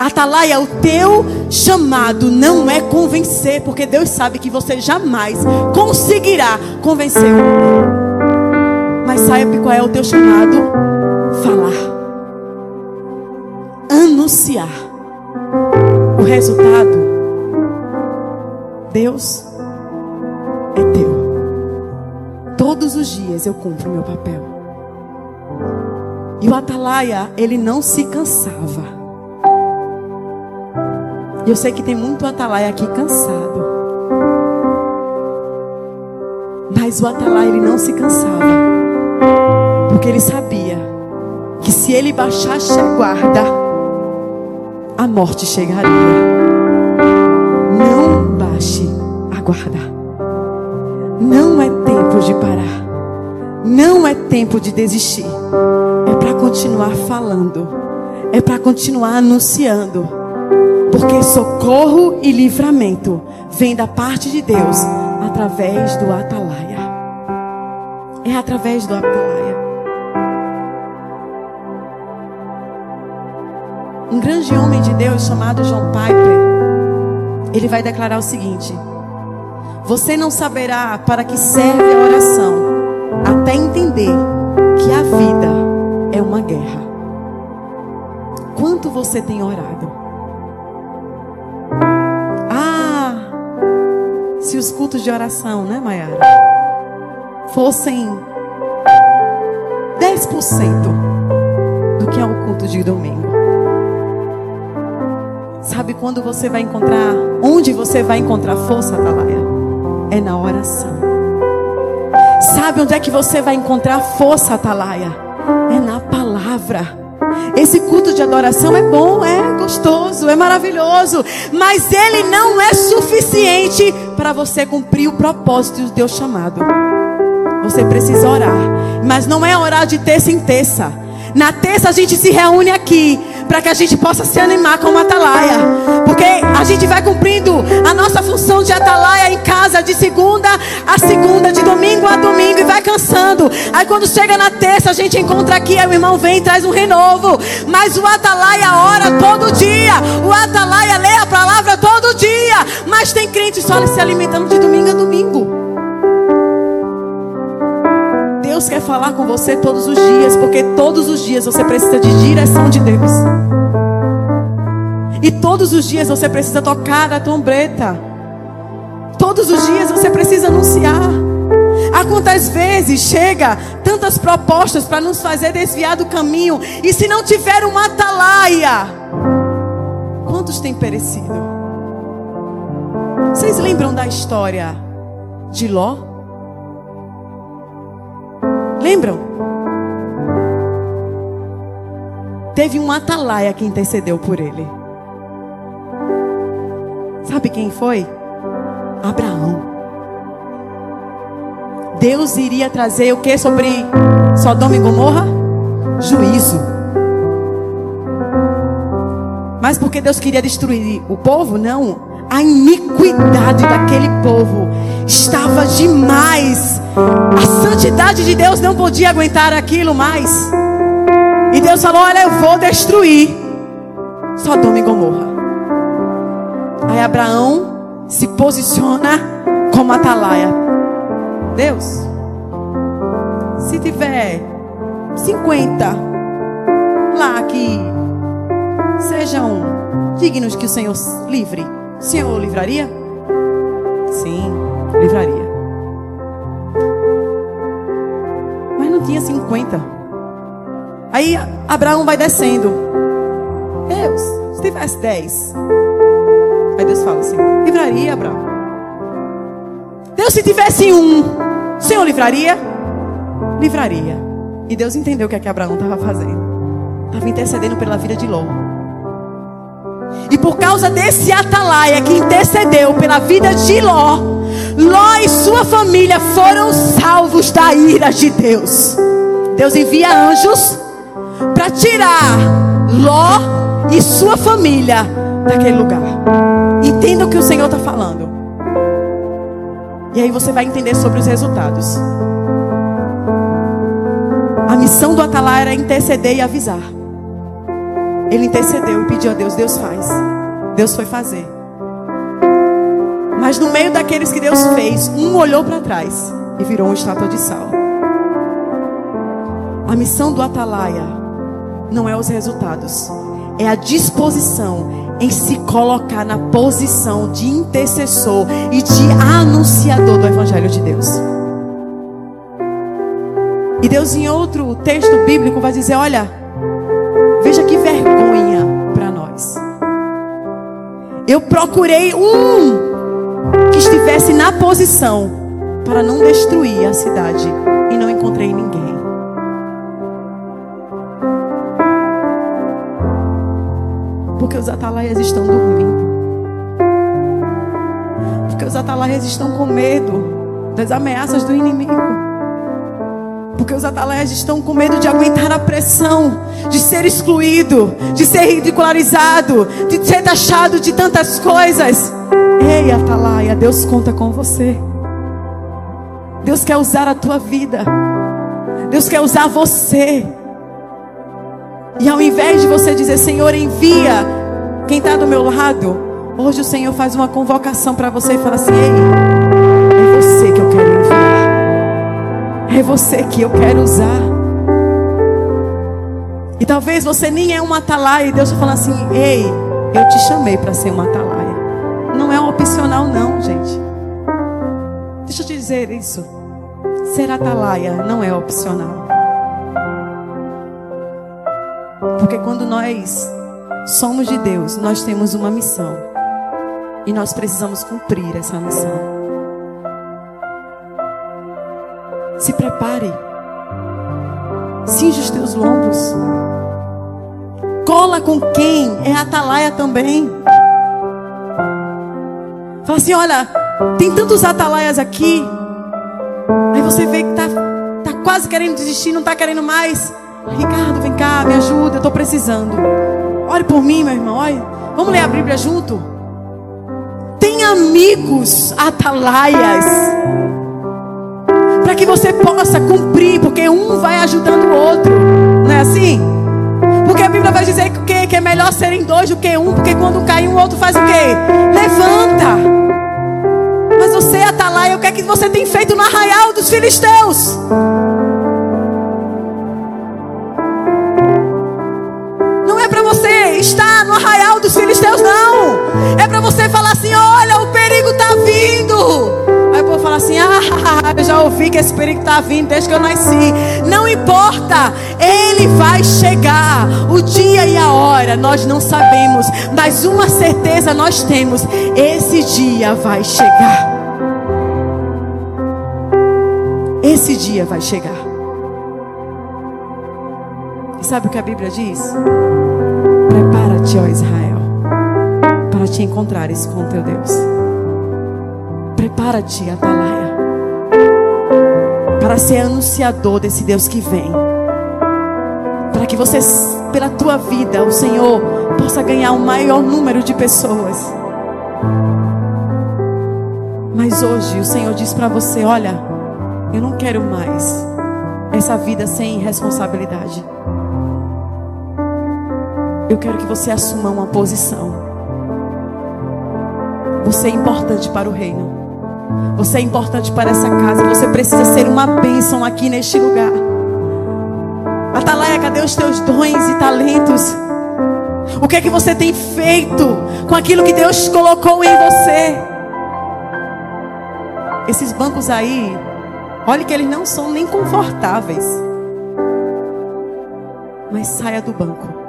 Atalaia, o teu chamado não é convencer, porque Deus sabe que você jamais conseguirá convencer. Mas saiba qual é o teu chamado? Falar. Anunciar. O resultado, Deus é teu. Todos os dias eu cumpro meu papel. E o Atalaia, ele não se cansava. Eu sei que tem muito atalaia aqui cansado. Mas o atalaia ele não se cansava. Porque ele sabia que se ele baixasse a guarda, a morte chegaria. Não baixe a guarda. Não é tempo de parar. Não é tempo de desistir. É para continuar falando. É para continuar anunciando porque socorro e livramento vem da parte de Deus através do atalaia. É através do atalaia. Um grande homem de Deus chamado John Piper, ele vai declarar o seguinte: Você não saberá para que serve a oração até entender que a vida é uma guerra. Quanto você tem orado? Os cultos de oração, né, Mayara, fossem 10% do que é o culto de domingo. Sabe quando você vai encontrar, onde você vai encontrar força, Atalaia? É na oração. Sabe onde é que você vai encontrar força, Atalaia? É na palavra. Esse culto de adoração é bom, é gostoso, é maravilhoso, mas ele não é suficiente para você cumprir o propósito de Deus chamado. Você precisa orar, mas não é orar de terça em terça. Na terça a gente se reúne aqui para que a gente possa se animar como atalaia. Porque a gente vai cumprindo a nossa função de atalaia em casa de segunda a segunda, de domingo a domingo e vai cansando. Aí quando chega na terça a gente encontra aqui, aí o irmão vem e traz um renovo. Mas o atalaia ora todo dia. O atalaia lê a palavra todo dia. Mas tem crente só se alimentando de domingo a domingo. Quer falar com você todos os dias, porque todos os dias você precisa de direção de Deus. E todos os dias você precisa tocar a trombeta. Todos os dias você precisa anunciar. Há quantas vezes chega tantas propostas para nos fazer desviar do caminho, e se não tiver uma atalaia, quantos têm perecido? Vocês lembram da história de Ló? Lembram? Teve um atalaia que intercedeu por ele. Sabe quem foi? Abraão. Deus iria trazer o que sobre Sodoma e Gomorra? Juízo. Mas porque Deus queria destruir o povo? Não. A iniquidade daquele povo estava demais. A santidade de Deus não podia aguentar aquilo mais. E Deus falou: Olha, eu vou destruir Sodoma e Gomorra. Aí Abraão se posiciona como atalaia. Deus, se tiver 50 lá que sejam dignos que o Senhor livre, o Senhor livraria? Sim, livraria. Mas não tinha 50. Aí Abraão vai descendo. Deus, se tivesse 10. Aí Deus fala assim: livraria, Abraão. Deus, se tivesse um, Senhor livraria? Livraria. E Deus entendeu o que, é que Abraão estava fazendo. Estava intercedendo pela vida de Ló. E por causa desse atalaia que intercedeu pela vida de Ló, Ló e sua família foram salvos da ira de Deus. Deus envia anjos para tirar Ló e sua família daquele lugar. Entenda o que o Senhor está falando. E aí você vai entender sobre os resultados. A missão do atalaia era interceder e avisar. Ele intercedeu e pediu a Deus, Deus faz. Deus foi fazer. Mas no meio daqueles que Deus fez, um olhou para trás e virou uma estátua de sal. A missão do atalaia não é os resultados, é a disposição em se colocar na posição de intercessor e de anunciador do Evangelho de Deus. E Deus, em outro texto bíblico, vai dizer: Olha, veja que vergonha para nós. Eu procurei um que estivesse na posição para não destruir a cidade e não encontrei ninguém. Porque os atalaias estão dormindo. Porque os atalaias estão com medo das ameaças do inimigo. Porque os atalaias estão com medo de aguentar a pressão, de ser excluído, de ser ridicularizado, de ser taxado de tantas coisas. Ei, atalaia, Deus conta com você. Deus quer usar a tua vida. Deus quer usar você. E ao invés de você dizer, Senhor, envia quem está do meu lado, hoje o Senhor faz uma convocação para você e fala assim: Ei, é você que eu quero enviar. É você que eu quero usar. E talvez você nem é um atalaia e Deus está falando assim: Ei, eu te chamei para ser um atalaia. Não é opcional, não, gente. Deixa eu te dizer isso. Ser atalaia não é opcional. Porque quando nós somos de Deus, nós temos uma missão. E nós precisamos cumprir essa missão. Se prepare. Cinge os teus lombos. Cola com quem é atalaia também. Fala assim: olha, tem tantos atalaias aqui. Aí você vê que tá, tá quase querendo desistir, não tá querendo mais. Ricardo, vem cá, me ajuda, eu estou precisando. Ore por mim, meu irmão. Ore. Vamos ler a Bíblia junto? Tem amigos atalaias. Para que você possa cumprir, porque um vai ajudando o outro. Não é assim? Porque a Bíblia vai dizer que, que é melhor serem dois do que um, porque quando cai um, o outro faz o quê? Levanta. Mas você, atalaia, o que é que você tem feito no arraial dos filisteus? está no arraial dos filisteus, não. É para você falar assim: olha, o perigo está vindo. Aí o povo fala assim: ah, eu já ouvi que esse perigo está vindo desde que eu nasci. Não importa, ele vai chegar. O dia e a hora nós não sabemos, mas uma certeza nós temos: esse dia vai chegar. Esse dia vai chegar. E sabe o que a Bíblia diz? Prepara-te, ó Israel, para te encontrares com teu Deus. Prepara-te, Atalaia, para ser anunciador desse Deus que vem. Para que você, pela tua vida, o Senhor possa ganhar o um maior número de pessoas. Mas hoje o Senhor diz para você: olha, eu não quero mais essa vida sem responsabilidade. Eu quero que você assuma uma posição. Você é importante para o reino. Você é importante para essa casa. Você precisa ser uma bênção aqui neste lugar. Atalaia, cadê os teus dons e talentos? O que é que você tem feito com aquilo que Deus colocou em você? Esses bancos aí, olhe que eles não são nem confortáveis. Mas saia do banco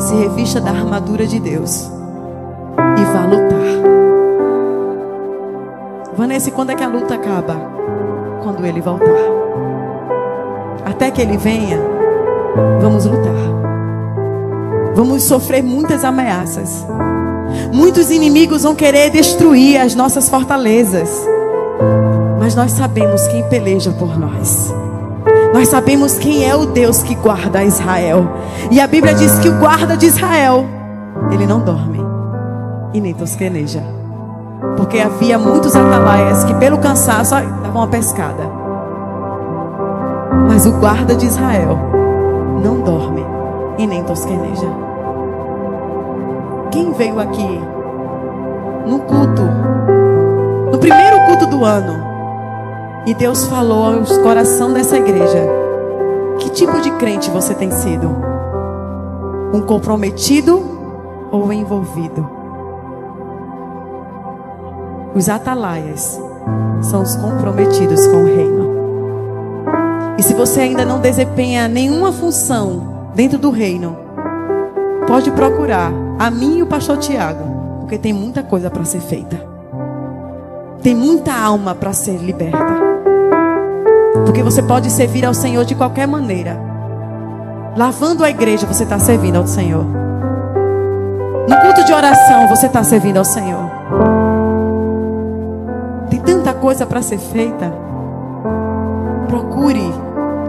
se revista da armadura de Deus e vá lutar. Vanessa, quando é que a luta acaba? Quando ele voltar. Até que ele venha, vamos lutar. Vamos sofrer muitas ameaças. Muitos inimigos vão querer destruir as nossas fortalezas. Mas nós sabemos quem peleja por nós. Nós sabemos quem é o Deus que guarda Israel. E a Bíblia diz que o guarda de Israel, ele não dorme e nem tosqueneja. Porque havia muitos atalaias que, pelo cansaço, davam uma pescada. Mas o guarda de Israel não dorme e nem tosqueneja. Quem veio aqui no culto, no primeiro culto do ano, e Deus falou aos coração dessa igreja: que tipo de crente você tem sido? Um comprometido ou envolvido? Os atalaias são os comprometidos com o reino. E se você ainda não desempenha nenhuma função dentro do reino, pode procurar a mim e o pastor Tiago, porque tem muita coisa para ser feita. Tem muita alma para ser liberta. Porque você pode servir ao Senhor de qualquer maneira. Lavando a igreja, você está servindo ao Senhor. No culto de oração, você está servindo ao Senhor. Tem tanta coisa para ser feita. Procure.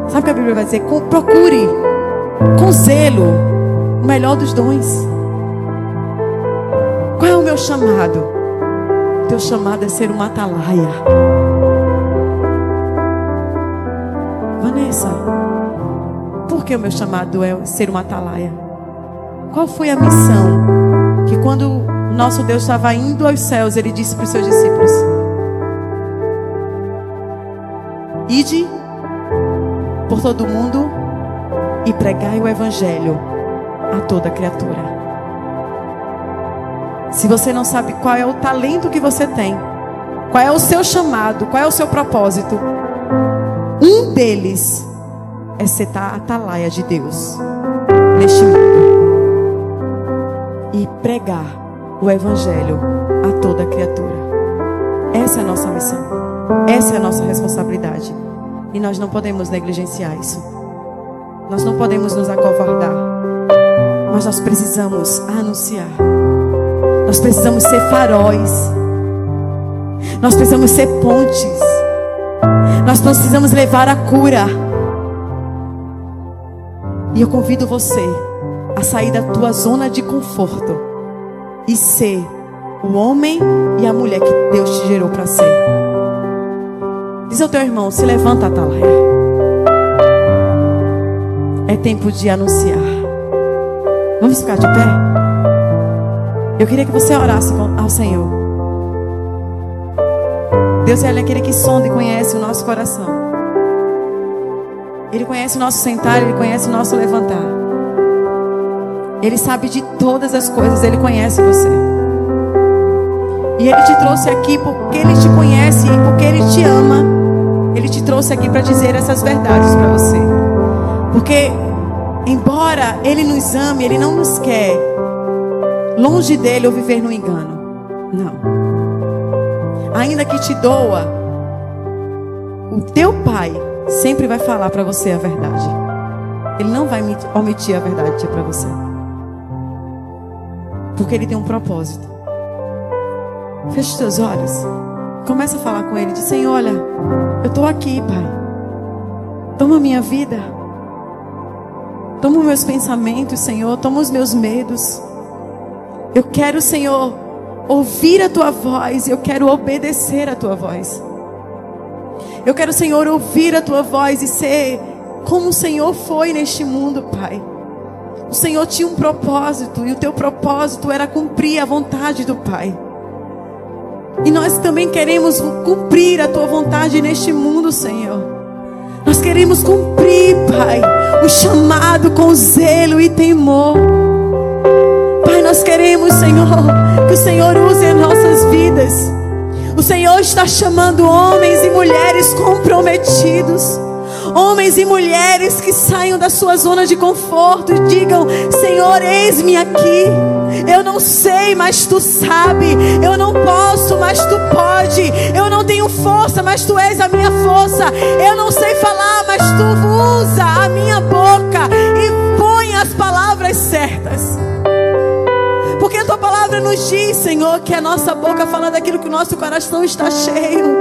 Sabe o que a Bíblia vai dizer? Procure com zelo o melhor dos dons. Qual é o meu chamado? O teu chamado é ser uma atalaia. Vanessa, por que o meu chamado é ser uma atalaia? Qual foi a missão que quando nosso Deus estava indo aos céus, ele disse para os seus discípulos: Ide por todo mundo e pregai o evangelho a toda criatura. Se você não sabe qual é o talento que você tem, qual é o seu chamado, qual é o seu propósito, um deles é ser a atalaia de Deus neste mundo. e pregar o Evangelho a toda criatura. Essa é a nossa missão. Essa é a nossa responsabilidade. E nós não podemos negligenciar isso. Nós não podemos nos acovardar. Mas nós precisamos anunciar. Nós precisamos ser faróis. Nós precisamos ser pontes. Nós precisamos levar a cura. E eu convido você a sair da tua zona de conforto e ser o homem e a mulher que Deus te gerou para ser. Diz ao teu irmão: se levanta, Atalaia. É tempo de anunciar. Vamos ficar de pé? Eu queria que você orasse ao Senhor. Deus é aquele que sonda e conhece o nosso coração. Ele conhece o nosso sentar, ele conhece o nosso levantar. Ele sabe de todas as coisas, ele conhece você. E ele te trouxe aqui porque ele te conhece e porque ele te ama. Ele te trouxe aqui para dizer essas verdades para você. Porque embora ele nos ame, ele não nos quer longe dele ou viver no engano. Não. Ainda que te doa, o teu pai sempre vai falar para você a verdade. Ele não vai omitir a verdade para você. Porque Ele tem um propósito. Feche seus olhos. Começa a falar com Ele. Diz: Senhor, olha, eu estou aqui, Pai. Toma minha vida. Toma os meus pensamentos, Senhor. Toma os meus medos. Eu quero, Senhor, ouvir a tua voz. Eu quero obedecer a tua voz. Eu quero, Senhor, ouvir a tua voz e ser como o Senhor foi neste mundo, Pai. O Senhor tinha um propósito e o teu propósito era cumprir a vontade do Pai. E nós também queremos cumprir a tua vontade neste mundo, Senhor. Nós queremos cumprir, Pai, o chamado com zelo e temor. Pai, nós queremos, Senhor, que o Senhor use as nossas vidas. O Senhor está chamando homens e mulheres comprometidos Homens e mulheres que saiam da sua zona de conforto e digam: Senhor, eis-me aqui. Eu não sei, mas tu sabe. Eu não posso, mas tu pode. Eu não tenho força, mas tu és a minha força. Eu não sei falar, mas tu usa a minha boca e põe as palavras certas. Palavra nos diz, Senhor, que a nossa boca fala daquilo que o nosso coração está cheio.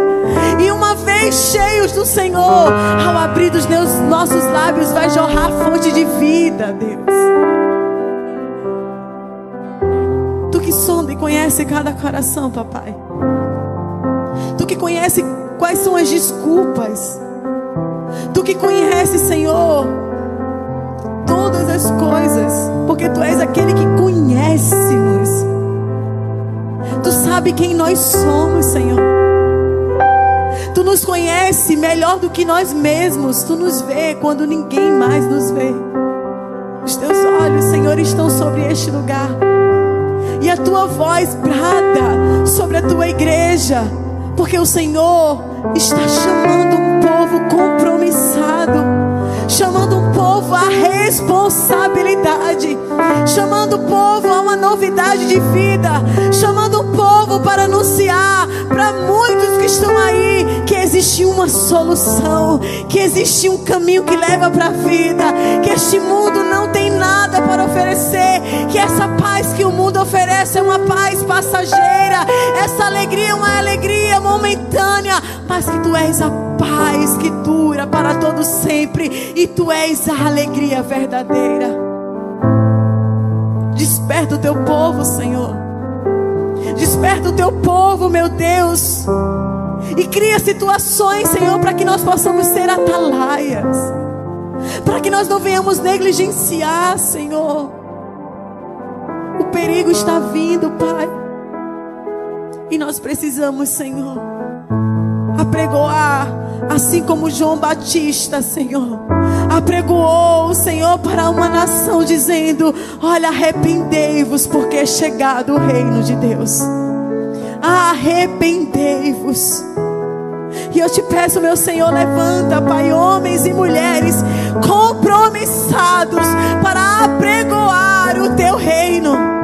E uma vez cheios do Senhor, ao abrir meus, nossos lábios, vai jorrar fonte de vida, Deus. Tu que sonda e conhece cada coração, papai. Tu que conhece quais são as desculpas. Tu que conhece, Senhor, todas as coisas, porque tu és aquele que conhece-nos. Tu sabe quem nós somos, Senhor. Tu nos conhece melhor do que nós mesmos. Tu nos vê quando ninguém mais nos vê. Os teus olhos, Senhor, estão sobre este lugar. E a tua voz brada sobre a tua igreja. Porque o Senhor está chamando um povo compromissado. Chamando um povo à responsabilidade. Chamando o povo a uma novidade de vida. Chamando o povo para anunciar para muitos que estão aí que existe uma solução, que existe um caminho que leva para a vida, que este mundo não tem nada para oferecer, que essa paz que o mundo oferece é uma paz passageira, essa alegria é uma alegria momentânea, mas que tu és a paz que dura para todo sempre e tu és a alegria verdadeira. Desperta o teu povo, Senhor. Desperta o teu povo, meu Deus. E cria situações, Senhor, para que nós possamos ser atalaias. Para que nós não venhamos negligenciar, Senhor. O perigo está vindo, Pai. E nós precisamos, Senhor, apregoar, assim como João Batista, Senhor, apregoou o Senhor para uma nação, dizendo: Olha, arrependei-vos, porque é chegado o reino de Deus arrependei-vos. E eu te peço, meu Senhor, levanta, Pai, homens e mulheres compromissados para apregoar o teu reino.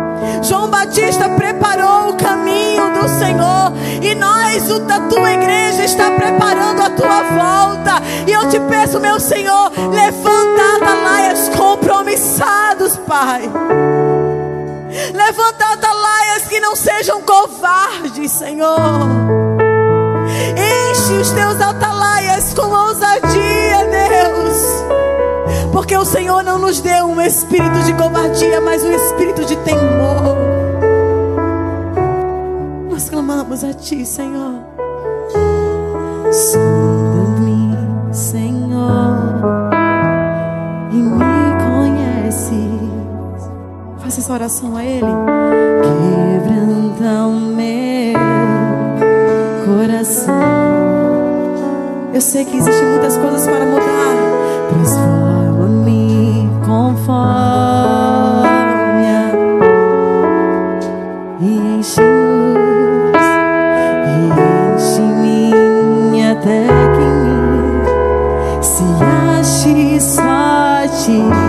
Batista preparou o caminho do Senhor e nós, da tua igreja, está preparando a tua volta. E eu te peço, meu Senhor, levanta atalaias compromissados, Pai. Levanta atalaias que não sejam covardes, Senhor. Enche os teus atalaias com ousadia, Deus. Porque o Senhor não nos deu um espírito de covardia, mas um espírito de temor. Nós clamamos a Ti, Senhor. Sonda-me, Senhor, e me conheces. Faça essa oração a Ele. Quebranta o meu coração. Eu sei que existem muitas coisas para mudar. Transforma-me a e enche-nos e enche-me até que se ache ti.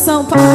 Coração, Pai.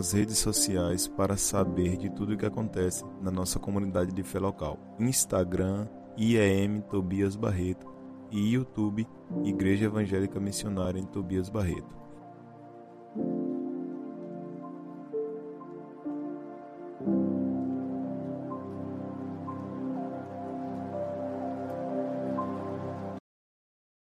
as redes sociais para saber de tudo o que acontece na nossa comunidade de fé local. Instagram, IEM Tobias Barreto e YouTube Igreja Evangélica Missionária em Tobias Barreto.